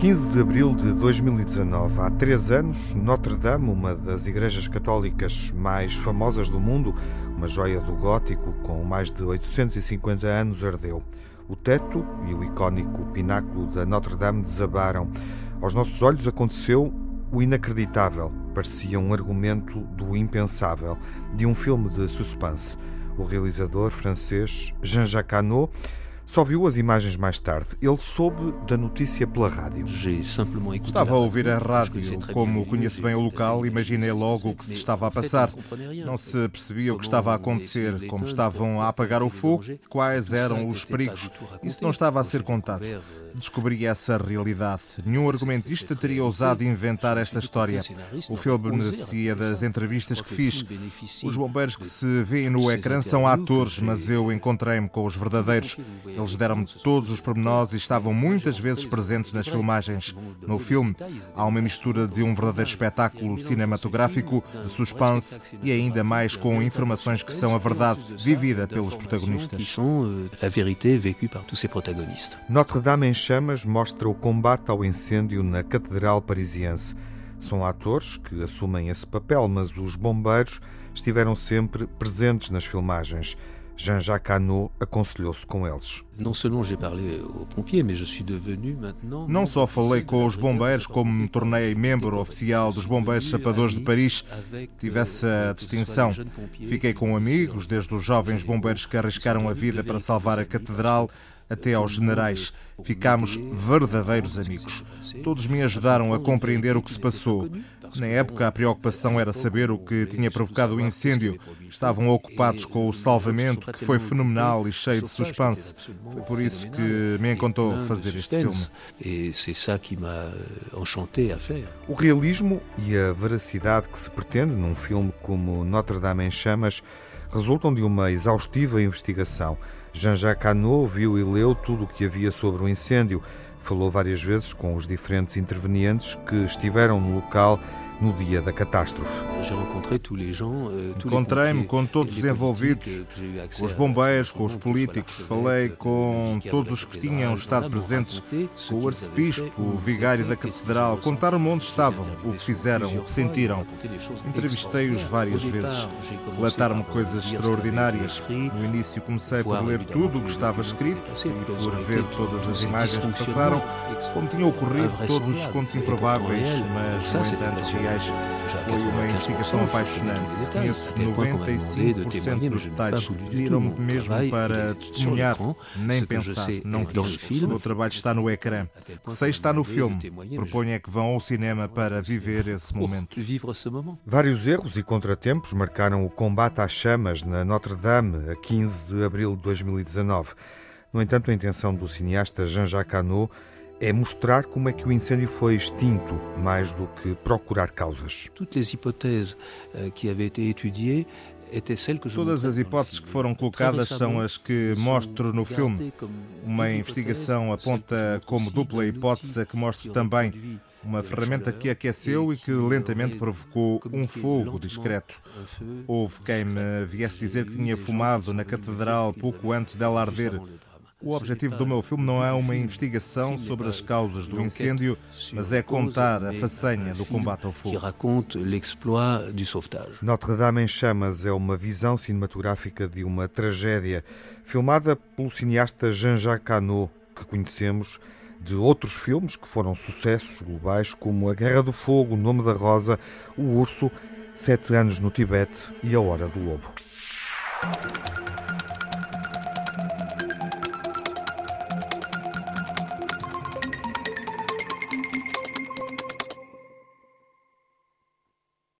15 de abril de 2019, há três anos, Notre-Dame, uma das igrejas católicas mais famosas do mundo, uma joia do gótico com mais de 850 anos, ardeu. O teto e o icónico pináculo da Notre-Dame desabaram. Aos nossos olhos aconteceu o inacreditável. Parecia um argumento do impensável, de um filme de suspense. O realizador francês Jean-Jacques Hano só viu as imagens mais tarde. Ele soube da notícia pela rádio. Estava a ouvir a rádio. Como conheço bem o local, imaginei logo o que se estava a passar. Não se percebia o que estava a acontecer, como estavam a apagar o fogo, quais eram os perigos. Isso não estava a ser contado descobri essa realidade. Nenhum argumentista teria ousado inventar esta história. O filme beneficia das entrevistas que fiz. Os bombeiros que se veem no ecrã são atores, mas eu encontrei-me com os verdadeiros. Eles deram-me todos os pormenores e estavam muitas vezes presentes nas filmagens. No filme, há uma mistura de um verdadeiro espetáculo cinematográfico, de suspense e ainda mais com informações que são a verdade vivida pelos protagonistas. Notre-Dame chamas mostra o combate ao incêndio na Catedral Parisiense. São atores que assumem esse papel, mas os bombeiros estiveram sempre presentes nas filmagens. Jean-Jacques Hano aconselhou-se com eles. Não só falei com os bombeiros, como me tornei membro oficial dos Bombeiros Sapadores de Paris. Tive essa distinção. Fiquei com amigos, desde os jovens bombeiros que arriscaram a vida para salvar a catedral até aos generais. Ficámos verdadeiros amigos. Todos me ajudaram a compreender o que se passou. Na época, a preocupação era saber o que tinha provocado o incêndio. Estavam ocupados com o salvamento, que foi fenomenal e cheio de suspense. Foi por isso que me encantou fazer este filme. O realismo e a veracidade que se pretende num filme como Notre Dame em Chamas resultam de uma exaustiva investigação. Jean-Jacques Hano viu e leu tudo o que havia sobre o incêndio. Falou várias vezes com os diferentes intervenientes que estiveram no local no dia da catástrofe. Euh, Encontrei-me com todos os envolvidos, com os bombeiros, com os políticos, falei com todos os que tinham estado presentes, com o arcebispo, o vigário da catedral, contaram-me onde estavam, o que fizeram, o que sentiram. Entrevistei-os várias vezes, relataram-me coisas extraordinárias. No início comecei por ler tudo o que estava escrito e por ver todas as imagens que passaram, como tinham ocorrido todos os contos improváveis, mas, no entanto, Aliás, foi uma investigação apaixonante. Conheço 95% dos detalhes. Pediram-me mesmo para testemunhar, nem pensar, não quis. O meu trabalho está no ecrã. Sei está no filme. Proponho é que vão ao cinema para viver esse momento. Vários erros e contratempos marcaram o combate às chamas na Notre-Dame a 15 de abril de 2019. No entanto, a intenção do cineasta Jean-Jacques Hano é mostrar como é que o incêndio foi extinto, mais do que procurar causas. Euh, Todas as hipóteses que foram colocadas são as que mostro no filme. Uma investigação aponta como dupla hipótese a que mostro também uma ferramenta que aqueceu e que lentamente provocou um fogo discreto. Houve quem me viesse dizer que tinha fumado na catedral pouco antes dela arder. O objetivo do meu filme não é uma investigação sobre as causas do incêndio, mas é contar a façanha do combate ao fogo. Notre-Dame em Chamas é uma visão cinematográfica de uma tragédia, filmada pelo cineasta Jean-Jacques Hano, que conhecemos de outros filmes que foram sucessos globais, como A Guerra do Fogo, O Nome da Rosa, O Urso, Sete Anos no Tibete e A Hora do Lobo.